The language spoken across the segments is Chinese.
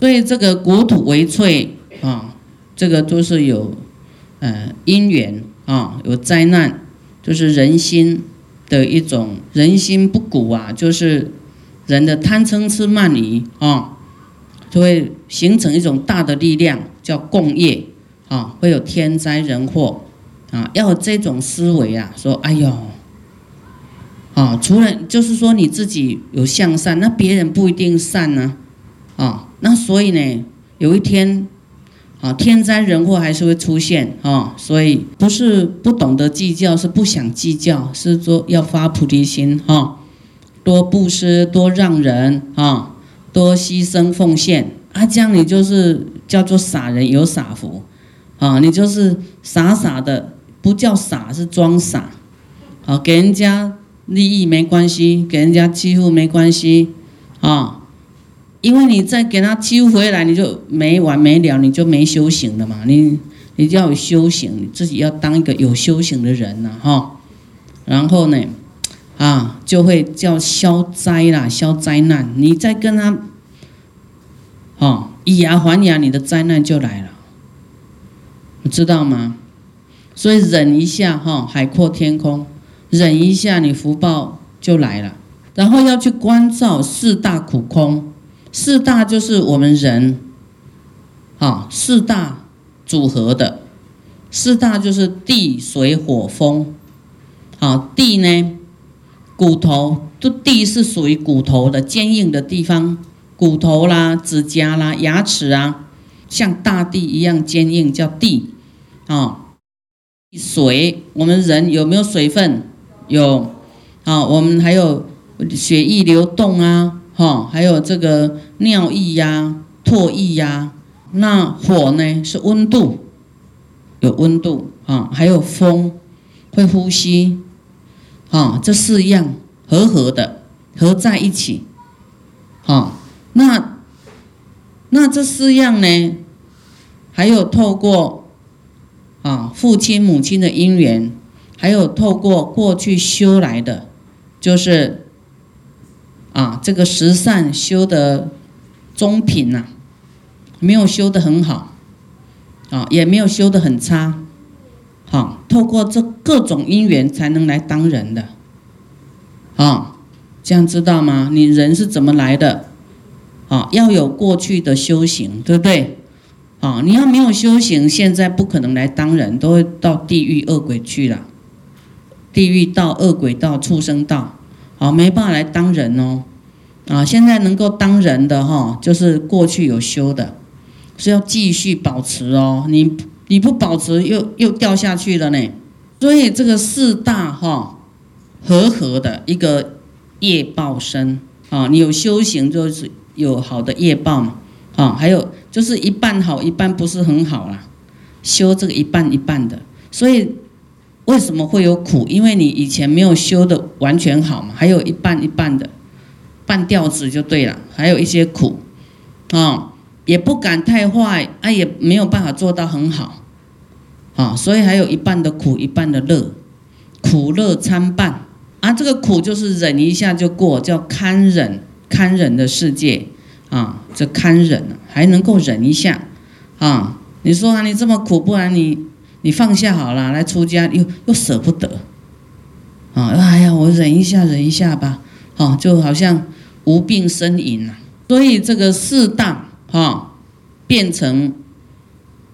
所以这个国土为脆啊，这个都是有呃因缘啊，有灾难，就是人心的一种人心不古啊，就是人的贪嗔痴慢疑啊，就会形成一种大的力量，叫共业啊，会有天灾人祸啊，要这种思维啊，说哎呦。啊，除了就是说你自己有向善，那别人不一定善呢，啊，那所以呢，有一天，啊，天灾人祸还是会出现啊，所以不是不懂得计较，是不想计较，是说要发菩提心哈，多布施，多让人啊，多牺牲奉献啊，这样你就是叫做傻人有傻福，啊，你就是傻傻的，不叫傻，是装傻，啊给人家。利益没关系，给人家欺负没关系，啊，因为你再给他揪回来，你就没完没了，你就没修行了嘛。你你就要有修行，你自己要当一个有修行的人呐，哈。然后呢，啊，就会叫消灾啦，消灾难。你再跟他，哦，以牙还牙，你的灾难就来了，你知道吗？所以忍一下，哈，海阔天空。忍一下，你福报就来了。然后要去关照四大苦空，四大就是我们人，啊，四大组合的，四大就是地水火风，啊，地呢，骨头，就地是属于骨头的坚硬的地方，骨头啦、指甲啦、牙齿啊，像大地一样坚硬，叫地，啊，水，我们人有没有水分？有，啊，我们还有血液流动啊，哈，还有这个尿液呀、唾液呀。那火呢是温度，有温度啊，还有风，会呼吸，啊，这四样合合的合在一起，啊，那那这四样呢，还有透过啊父亲母亲的因缘。还有透过过去修来的，就是啊，这个十善修的中品呐，没有修的很好，啊，也没有修的很差，好，透过这各种因缘才能来当人的，啊，这样知道吗？你人是怎么来的？啊，要有过去的修行，对不对？啊，你要没有修行，现在不可能来当人，都会到地狱恶鬼去了。地狱道、恶鬼道、畜生道，啊，没办法来当人哦，啊，现在能够当人的哈，就是过去有修的，是要继续保持哦，你你不保持又又掉下去了呢，所以这个四大哈和合的一个业报身啊，你有修行就是有好的业报嘛，啊，还有就是一半好一半不是很好啦，修这个一半一半的，所以。为什么会有苦？因为你以前没有修的完全好嘛，还有一半一半的，半吊子就对了。还有一些苦，啊，也不敢太坏，啊，也没有办法做到很好，啊，所以还有一半的苦，一半的乐，苦乐参半。啊，这个苦就是忍一下就过，叫堪忍，堪忍的世界，啊，这堪忍还能够忍一下，啊，你说啊，你这么苦，不然你。你放下好了，来出家又又舍不得，啊，哎呀，我忍一下，忍一下吧，啊，就好像无病呻吟啊。所以这个四大哈变成，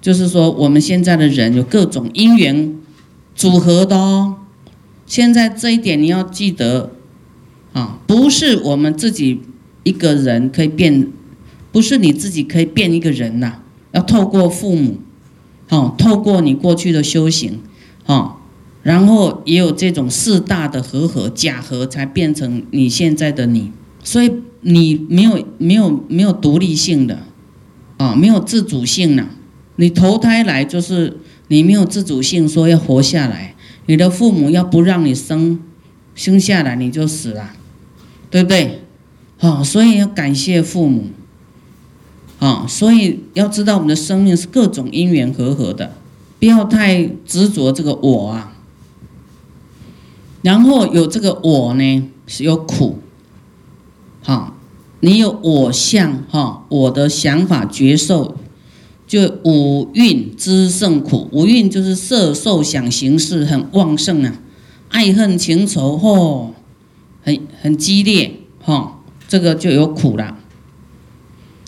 就是说我们现在的人有各种因缘组合的哦。现在这一点你要记得，啊，不是我们自己一个人可以变，不是你自己可以变一个人呐，要透过父母。哦，透过你过去的修行，哦，然后也有这种四大的合合假合，才变成你现在的你。所以你没有没有没有独立性的，啊，没有自主性呢。你投胎来就是你没有自主性，说要活下来。你的父母要不让你生，生下来你就死了，对不对？好，所以要感谢父母。啊，所以要知道我们的生命是各种因缘和合的，不要太执着这个我啊。然后有这个我呢，是有苦，好，你有我相哈，我的想法觉受，就五蕴之胜苦。五蕴就是色受想行识很旺盛啊，爱恨情仇嚯，很很激烈哈，这个就有苦了。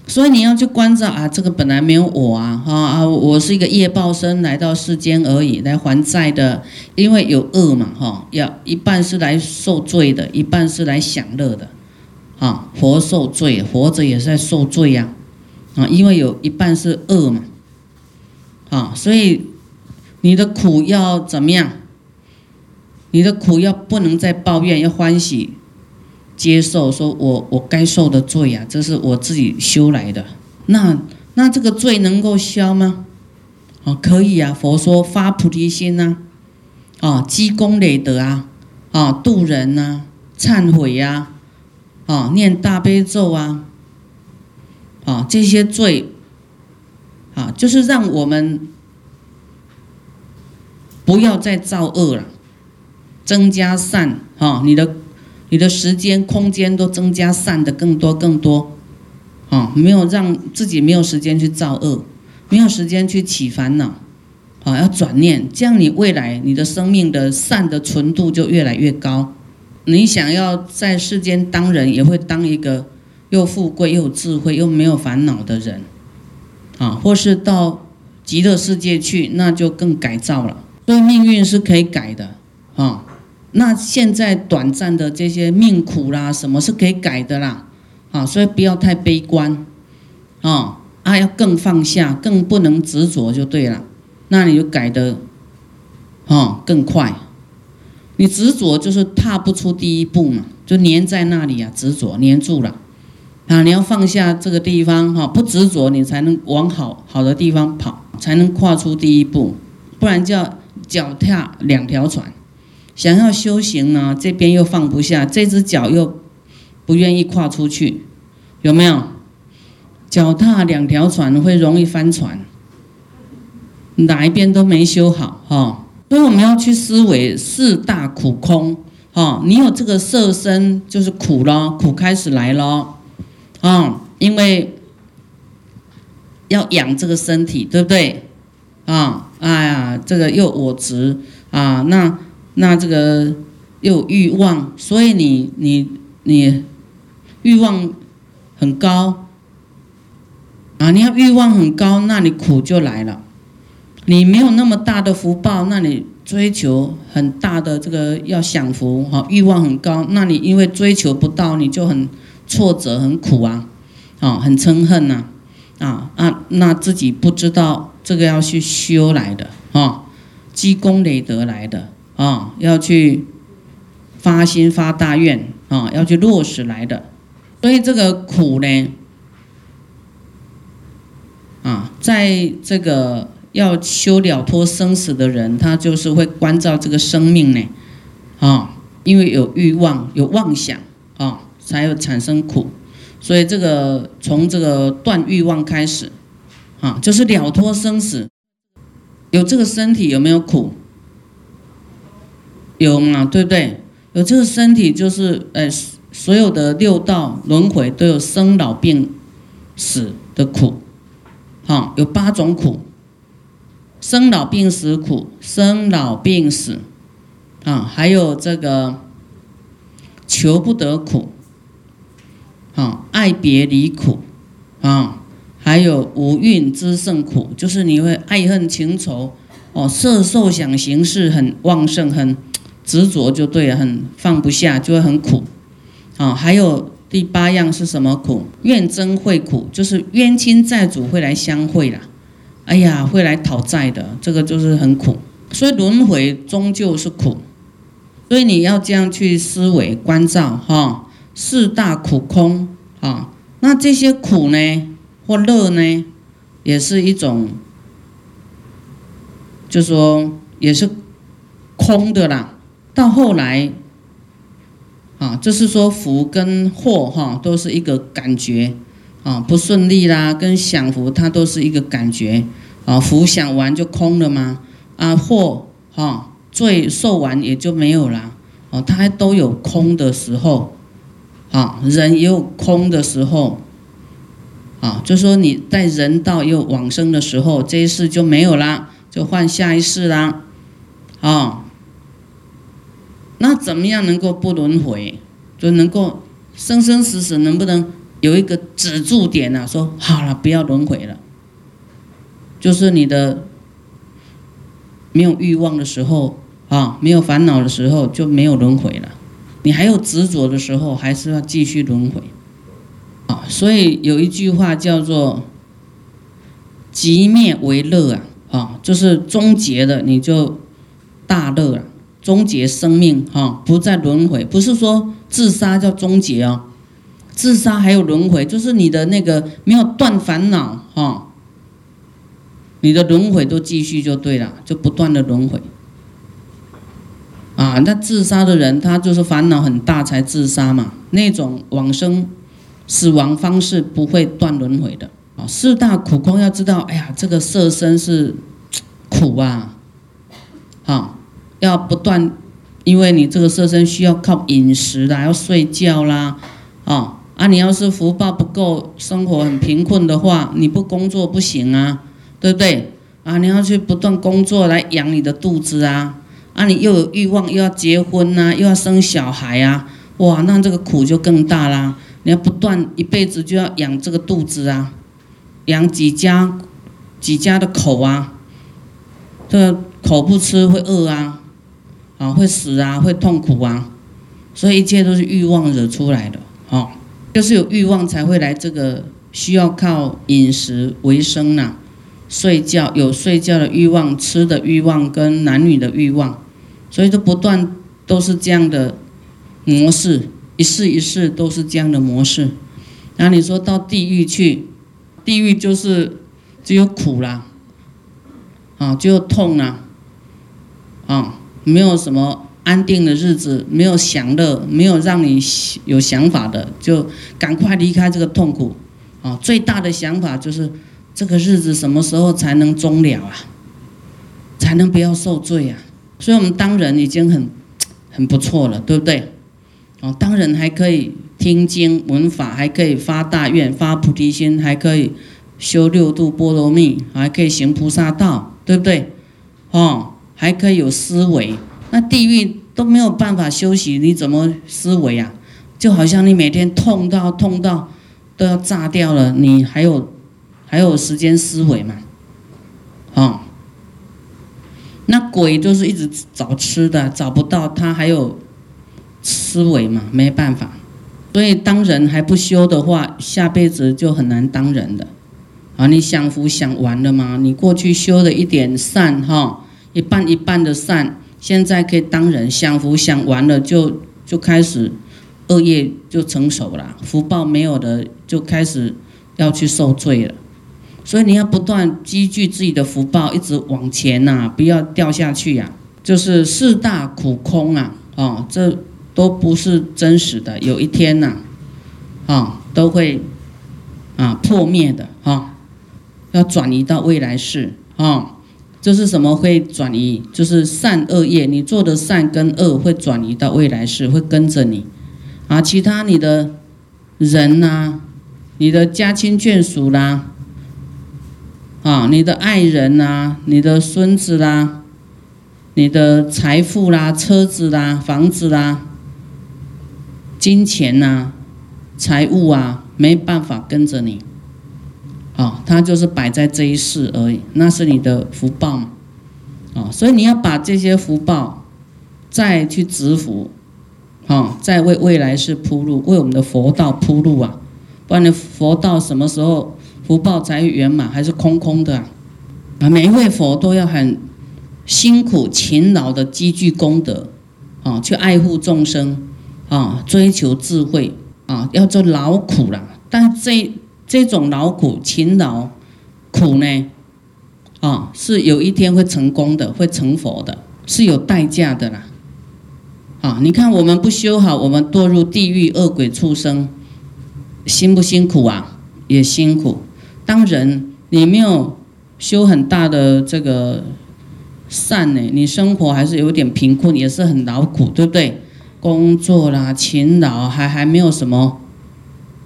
所以你要去关照啊，这个本来没有我啊，哈啊，我是一个业报身来到世间而已，来还债的。因为有恶嘛，哈，要一半是来受罪的，一半是来享乐的。啊，活受罪，活着也是在受罪呀，啊，因为有一半是恶嘛，啊，所以你的苦要怎么样？你的苦要不能再抱怨，要欢喜接受，说我我该受的罪呀，这是我自己修来的，那那这个罪能够消吗？啊，可以啊，佛说发菩提心呐，啊，积功累德啊，啊，度人呐，忏悔呀。啊，念大悲咒啊，啊，这些罪，啊，就是让我们不要再造恶了，增加善啊，你的你的时间、空间都增加善的更多更多，啊，没有让自己没有时间去造恶，没有时间去起烦恼，啊，要转念，这样你未来你的生命的善的纯度就越来越高。你想要在世间当人，也会当一个又富贵又智慧又没有烦恼的人，啊，或是到极乐世界去，那就更改造了。所以命运是可以改的，啊，那现在短暂的这些命苦啦，什么是可以改的啦，啊，所以不要太悲观，啊，啊，要更放下，更不能执着就对了，那你就改的，啊，更快。你执着就是踏不出第一步嘛，就黏在那里啊，执着黏住了啊！你要放下这个地方哈，不执着，你才能往好好的地方跑，才能跨出第一步，不然叫脚踏两条船。想要修行呢，这边又放不下，这只脚又不愿意跨出去，有没有？脚踏两条船会容易翻船，哪一边都没修好哈。所以我们要去思维四大苦空，哈，你有这个色身就是苦咯，苦开始来咯，啊，因为要养这个身体，对不对？啊，哎呀，这个又我执啊，那那这个又欲望，所以你你你欲望很高啊，你要欲望很高，那你苦就来了。你没有那么大的福报，那你追求很大的这个要享福哈，欲望很高，那你因为追求不到，你就很挫折、很苦啊，啊，很嗔恨呐，啊啊，那自己不知道这个要去修来的啊，积功累德来的啊，要去发心发大愿啊，要去落实来的，所以这个苦呢，啊，在这个。要修了脱生死的人，他就是会关照这个生命呢，啊，因为有欲望、有妄想啊，才有产生苦，所以这个从这个断欲望开始，啊，就是了脱生死。有这个身体有没有苦？有嘛，对不对？有这个身体就是呃，所有的六道轮回都有生老病死的苦，好，有八种苦。生老病死苦，生老病死，啊，还有这个求不得苦，啊，爱别离苦，啊，还有无蕴之胜苦，就是你会爱恨情仇，哦，色受想行识很旺盛，很执着就对了，很放不下，就会很苦，啊，还有第八样是什么苦？怨憎会苦，就是冤亲债主会来相会啦。哎呀，会来讨债的，这个就是很苦，所以轮回终究是苦，所以你要这样去思维关照哈，四大苦空啊，那这些苦呢或乐呢，也是一种，就说也是空的啦。到后来啊，就是说福跟祸哈，都是一个感觉。啊，不顺利啦，跟享福，它都是一个感觉。啊，福享完就空了吗？啊，祸哈罪受完也就没有了。哦，它都有空的时候。啊，人也有空的时候，啊，就说你在人道又往生的时候，这一世就没有啦，就换下一世啦，啊，那怎么样能够不轮回？就能够生生死死能不能有一个止住点呢？说好了，不要轮回了，就是你的没有欲望的时候啊，没有烦恼的时候就没有轮回了。你还有执着的时候，还是要继续轮回，啊，所以有一句话叫做“极灭为乐”啊，啊，就是终结的你就大乐了，终结生命哈，不再轮回，不是说自杀叫终结哦，自杀还有轮回，就是你的那个没有断烦恼哈，你的轮回都继续就对了，就不断的轮回。啊，那自杀的人，他就是烦恼很大才自杀嘛。那种往生、死亡方式不会断轮回的。啊，四大苦空要知道，哎呀，这个色身是苦啊，好，要不断，因为你这个色身需要靠饮食啦，要睡觉啦，啊，啊，你要是福报不够，生活很贫困的话，你不工作不行啊，对不对？啊，你要去不断工作来养你的肚子啊。啊，你又有欲望，又要结婚呐，又要生小孩啊，哇，那这个苦就更大啦！你要不断一辈子就要养这个肚子啊，养几家几家的口啊，这口不吃会饿啊，啊会死啊，会痛苦啊，所以一切都是欲望惹出来的，哦，就是有欲望才会来这个需要靠饮食为生呐，睡觉有睡觉的欲望，吃的欲望跟男女的欲望。所以都不断都是这样的模式，一世一世都是这样的模式。然后你说到地狱去，地狱就是只有苦啦，啊，只有痛啦，啊，没有什么安定的日子，没有享乐，没有让你有想法的，就赶快离开这个痛苦。啊，最大的想法就是这个日子什么时候才能终了啊？才能不要受罪啊？所以，我们当人已经很很不错了，对不对？哦，当人还可以听经闻法，还可以发大愿、发菩提心，还可以修六度波罗蜜，还可以行菩萨道，对不对？哦，还可以有思维。那地狱都没有办法休息，你怎么思维啊？就好像你每天痛到痛到都要炸掉了，你还有还有时间思维吗？哦。那鬼就是一直找吃的，找不到他还有思维嘛，没办法。所以当人还不修的话，下辈子就很难当人的。啊，你享福享完了吗？你过去修了一点善哈，一半一半的善，现在可以当人，享福享完了就就开始恶业就成熟了，福报没有的就开始要去受罪了。所以你要不断积聚自己的福报，一直往前呐，不要掉下去呀。就是四大苦空啊，哦，这都不是真实的，有一天呐，啊，都会啊破灭的哈，要转移到未来世啊。这是什么会转移？就是善恶业，你做的善跟恶会转移到未来世，会跟着你啊。其他你的人呐，你的家亲眷属啦。啊，你的爱人呐，你的孙子啦，你的财富啦，车子啦，房子啦，金钱呐，财物啊，没办法跟着你。啊，它就是摆在这一世而已，那是你的福报嘛。啊，所以你要把这些福报再去植福，啊，再为未来世铺路，为我们的佛道铺路啊，不然你佛道什么时候？福报才圆满，还是空空的啊？每一位佛都要很辛苦、勤劳的积聚功德啊，去爱护众生啊，追求智慧啊，要做劳苦了。但这这种劳苦、勤劳苦呢，啊，是有一天会成功的，会成佛的，是有代价的啦。啊，你看我们不修好，我们堕入地狱、恶鬼、畜生，辛不辛苦啊？也辛苦。当人你没有修很大的这个善呢，你生活还是有点贫困，也是很劳苦，对不对？工作啦、勤劳，还还没有什么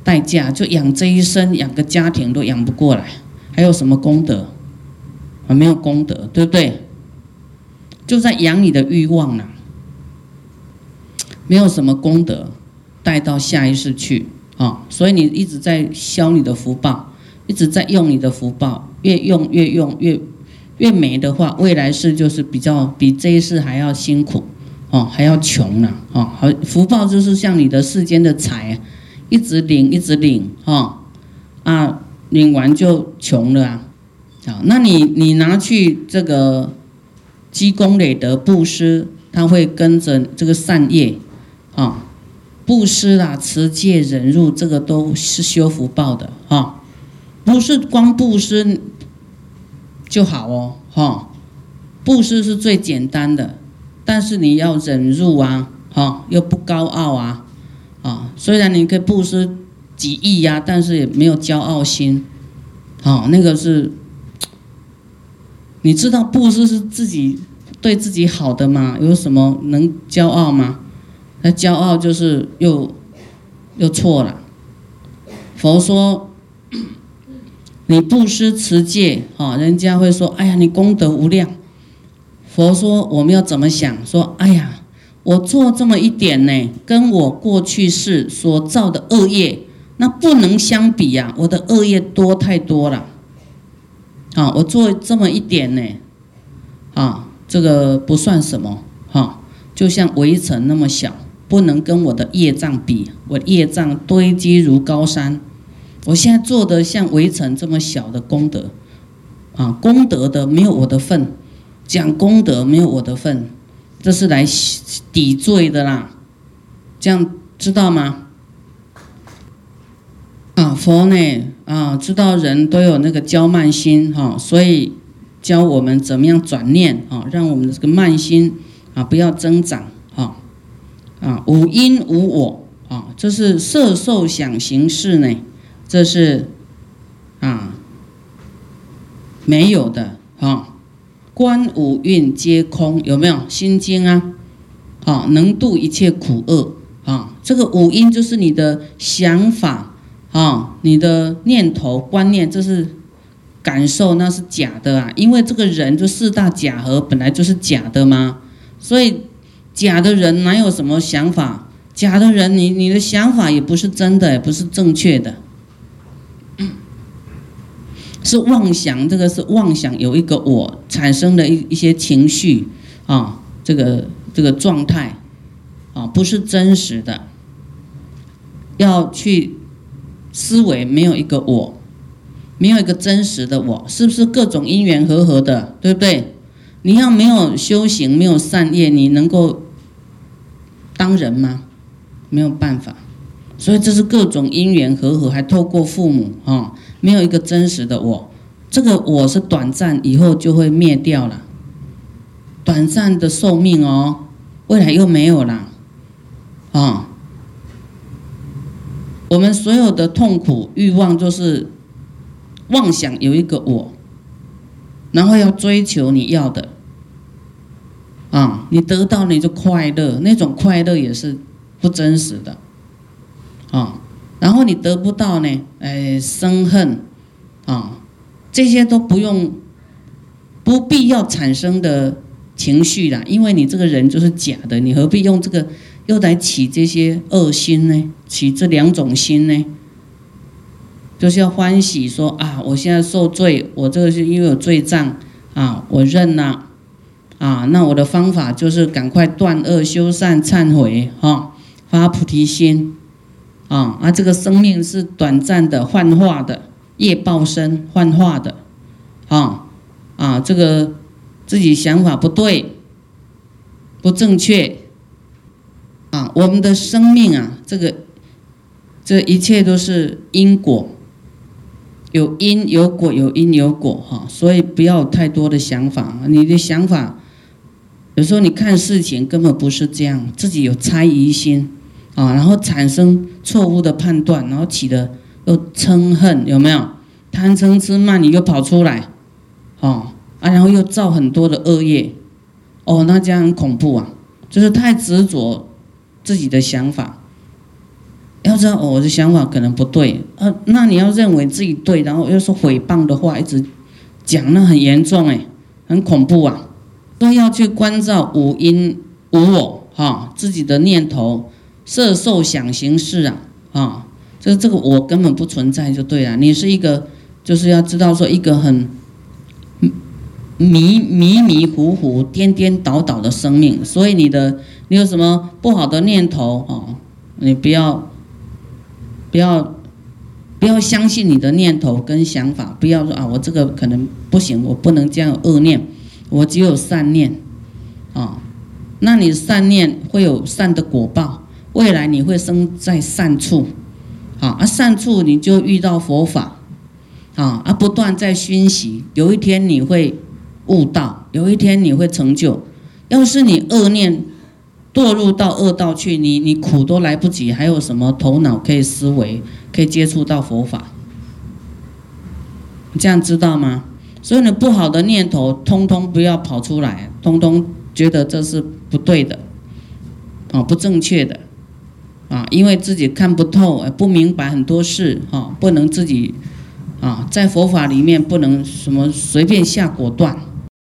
代价，就养这一生，养个家庭都养不过来，还有什么功德？啊，没有功德，对不对？就在养你的欲望呢，没有什么功德，带到下一世去啊，所以你一直在消你的福报，一直在用你的福报，越用越用越越没的话，未来世就是比较比这一世还要辛苦哦，还要穷了哦。好，福报就是像你的世间的财，一直领一直领哈啊，领完就穷了啊。好，那你你拿去这个。积功累德布施，他会跟着这个善业，啊，布施啦、持戒、忍辱，这个都是修福报的哈，不是光布施就好哦，哈，布施是最简单的，但是你要忍辱啊，哈，又不高傲，啊，虽然你可以布施几亿呀，但是也没有骄傲心，好，那个是。你知道布施是自己对自己好的吗？有什么能骄傲吗？那骄傲就是又又错了。佛说，你布施持戒，哈，人家会说，哎呀，你功德无量。佛说，我们要怎么想？说，哎呀，我做这么一点呢，跟我过去世所造的恶业，那不能相比呀，我的恶业多太多了。啊，我做这么一点呢，啊，这个不算什么，哈，就像围城那么小，不能跟我的业障比。我业障堆积如高山，我现在做的像围城这么小的功德，啊，功德的没有我的份，讲功德没有我的份，这是来抵罪的啦，这样知道吗？啊，佛呢？啊，知道人都有那个骄慢心哈，所以教我们怎么样转念啊，让我们的这个慢心啊不要增长哈。啊，无因无我啊，这是色受想行识呢，这是啊没有的哈。观五蕴皆空，有没有心经啊？啊，能度一切苦厄啊。这个五因就是你的想法。啊，你的念头、观念，这是感受，那是假的啊！因为这个人就四大假合，本来就是假的嘛。所以假的人哪有什么想法？假的人，你你的想法也不是真的，也不是正确的，是妄想。这个是妄想，有一个我产生的一一些情绪啊，这个这个状态啊，不是真实的，要去。思维没有一个我，没有一个真实的我，是不是各种因缘和合的，对不对？你要没有修行，没有善业，你能够当人吗？没有办法。所以这是各种因缘和合，还透过父母啊，没有一个真实的我。这个我是短暂，以后就会灭掉了，短暂的寿命哦，未来又没有了，啊。我们所有的痛苦欲望，就是妄想有一个我，然后要追求你要的，啊，你得到你就快乐，那种快乐也是不真实的，啊，然后你得不到呢，哎，生恨，啊，这些都不用，不必要产生的情绪啦，因为你这个人就是假的，你何必用这个？又来起这些恶心呢？起这两种心呢？就是要欢喜说啊，我现在受罪，我这个是因为有罪障啊，我认了啊，那我的方法就是赶快断恶修善忏悔哈，发菩提心啊，啊，这个生命是短暂的幻化的业报身幻化的啊啊，这个自己想法不对，不正确。啊，我们的生命啊，这个这一切都是因果，有因有果，有因有果哈，所以不要太多的想法。你的想法有时候你看事情根本不是这样，自己有猜疑心啊，然后产生错误的判断，然后起的又嗔恨，有没有贪嗔痴慢，你又跑出来，哦啊，然后又造很多的恶业，哦，那这样很恐怖啊，就是太执着。自己的想法。要知道，我的想法可能不对，呃，那你要认为自己对，然后又是诽谤的话，一直讲，那很严重哎，很恐怖啊！都要去关照无因无我哈，自己的念头、色受想行识啊啊，这这个我根本不存在就对了。你是一个，就是要知道说一个很迷迷迷糊糊、颠颠倒倒的生命，所以你的你有什么不好的念头哦，你不要。不要，不要相信你的念头跟想法。不要说啊，我这个可能不行，我不能这样恶念，我只有善念，啊，那你善念会有善的果报，未来你会生在善处，啊，啊善处你就遇到佛法，啊啊不断在熏习，有一天你会悟道，有一天你会成就。要是你恶念，堕入到恶道去，你你苦都来不及，还有什么头脑可以思维，可以接触到佛法？你这样知道吗？所以呢，不好的念头通通不要跑出来，通通觉得这是不对的，啊，不正确的，啊，因为自己看不透，不明白很多事，哈，不能自己，啊，在佛法里面不能什么随便下果断。